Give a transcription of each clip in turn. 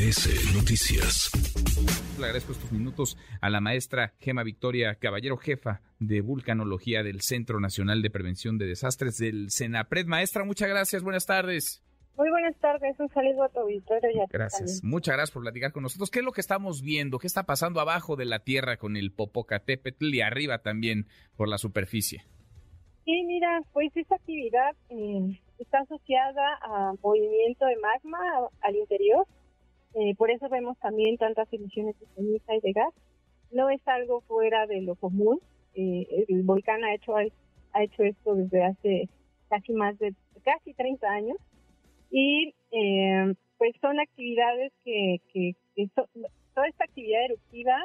MBS Noticias. Le agradezco estos minutos a la maestra Gema Victoria Caballero, jefa de vulcanología del Centro Nacional de Prevención de Desastres del CENAPRED. Maestra, muchas gracias. Buenas tardes. Muy buenas tardes, un saludo a tu auditorio. Y a gracias, muchas gracias por platicar con nosotros. ¿Qué es lo que estamos viendo? ¿Qué está pasando abajo de la tierra con el Popocatépetl y arriba también por la superficie? Sí, mira, pues esta actividad eh, está asociada a movimiento de magma al interior, eh, por eso vemos también tantas emisiones de ceniza y de gas. No es algo fuera de lo común. Eh, el volcán ha hecho ha hecho esto desde hace casi más de casi 30 años y eh, pues son actividades que, que, toda esta actividad eruptiva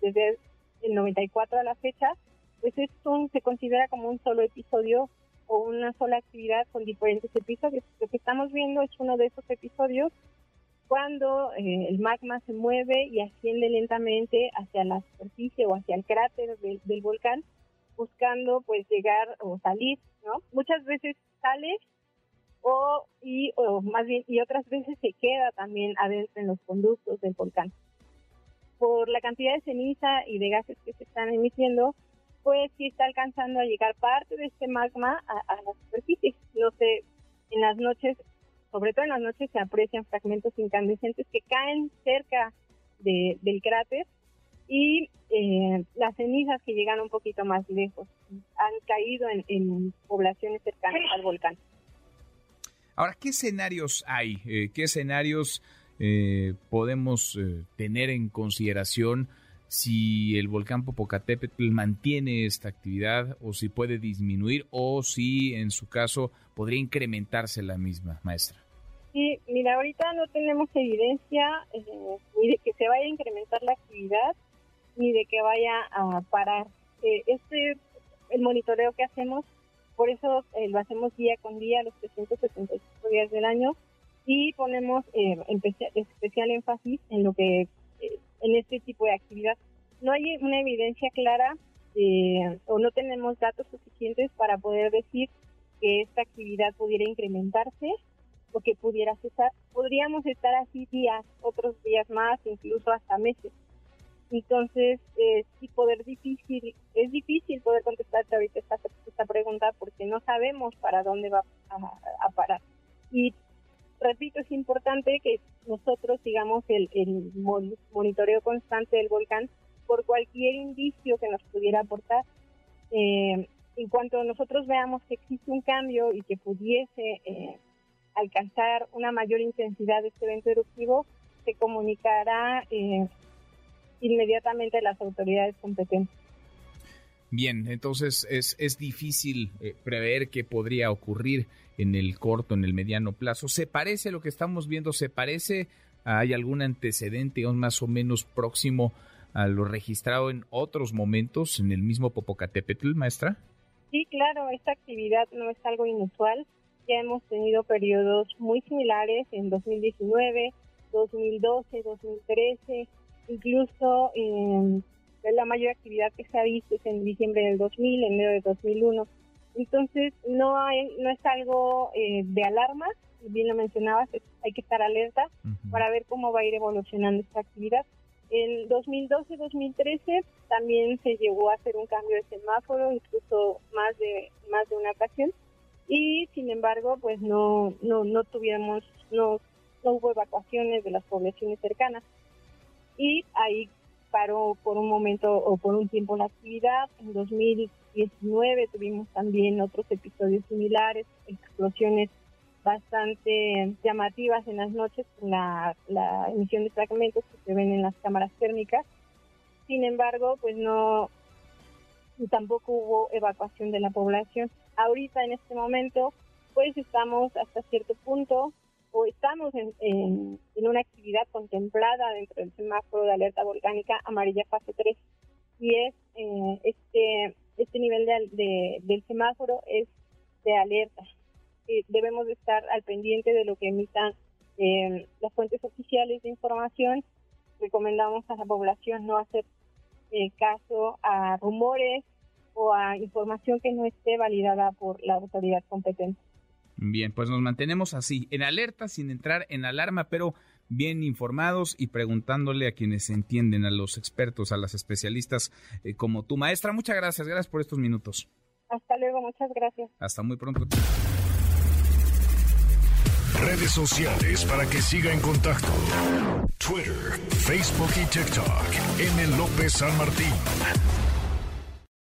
desde el 94 a la fecha pues es se considera como un solo episodio o una sola actividad con diferentes episodios. Lo que estamos viendo es uno de esos episodios cuando eh, el magma se mueve y asciende lentamente hacia la superficie o hacia el cráter del, del volcán buscando pues llegar o salir, ¿no? Muchas veces sale o y o más bien y otras veces se queda también adentro en los conductos del volcán. Por la cantidad de ceniza y de gases que se están emitiendo, pues sí está alcanzando a llegar parte de este magma a, la superficie. No sé, en las noches, sobre todo en las noches se aprecian fragmentos incandescentes que caen cerca del cráter y eh, las cenizas que llegan un poquito más lejos han caído en poblaciones cercanas al volcán. Ahora, ¿qué escenarios hay? Eh, ¿Qué escenarios eh, podemos eh, tener en consideración si el volcán Popocatépetl mantiene esta actividad o si puede disminuir o si en su caso podría incrementarse la misma, maestra? Sí, mira, ahorita no tenemos evidencia ni de que se vaya a incrementar la actividad ni de que vaya a parar. este, el monitoreo que hacemos por eso eh, lo hacemos día con día, los 365 días del año, y ponemos eh, especial énfasis en lo que eh, en este tipo de actividad. No hay una evidencia clara o no tenemos datos suficientes para poder decir que esta actividad pudiera incrementarse o que pudiera cesar. Podríamos estar así días, otros días más, incluso hasta meses. Entonces, eh, sí, poder difícil, es difícil poder contestarte ahorita esta, esta pregunta porque no sabemos para dónde va a, parar. Y repito, es importante que nosotros sigamos el, el, monitoreo constante del volcán por cualquier indicio que nos pudiera aportar. Eh, en cuanto nosotros veamos que existe un cambio y que pudiese eh, alcanzar una mayor intensidad de este evento eruptivo, se comunicará eh, inmediatamente las autoridades competentes. Bien, entonces es, es difícil eh, prever qué podría ocurrir en el corto, en el mediano plazo. ¿Se parece a lo que estamos viendo? ¿Se parece? ¿Hay algún antecedente más o menos próximo a lo registrado en otros momentos en el mismo Popocatépetl, maestra? Sí, claro, esta actividad no es algo inusual. Ya hemos tenido periodos muy similares en 2019, 2012, 2013, Incluso eh, la mayor actividad que se ha visto es en diciembre del 2000, en enero del 2001. Entonces, no, hay, no es algo eh, de alarma, bien lo mencionabas, hay que estar alerta para ver cómo va a ir evolucionando esta actividad. En 2012-2013 también se llegó a hacer un cambio de semáforo, incluso más de más de una ocasión, y sin embargo, pues no no no tuvimos no no hubo evacuaciones de las poblaciones cercanas y ahí paró por un momento o por un tiempo la actividad. En 2019 tuvimos también otros episodios similares, explosiones bastante llamativas en las noches con la, emisión de fragmentos que se ven en las cámaras térmicas. Sin embargo, pues no, tampoco hubo evacuación de la población. Ahorita en este momento, pues estamos hasta cierto punto o estamos en, en, una actividad contemplada dentro del semáforo de alerta volcánica amarilla fase 3 y es eh, este este nivel de, del semáforo es de alerta. Eh, debemos estar al pendiente de lo que emitan eh, las fuentes oficiales de información. Recomendamos a la población no hacer caso a rumores o a información que no esté validada por la autoridad competente Bien, pues nos mantenemos así, en alerta, sin entrar en alarma, pero bien informados y preguntándole a quienes entienden, a los expertos, a las especialistas eh, como tu maestra. Muchas gracias, gracias por estos minutos. Hasta luego, muchas gracias. Hasta muy pronto. Redes sociales para que siga en contacto: Twitter, Facebook y TikTok. M. López San Martín.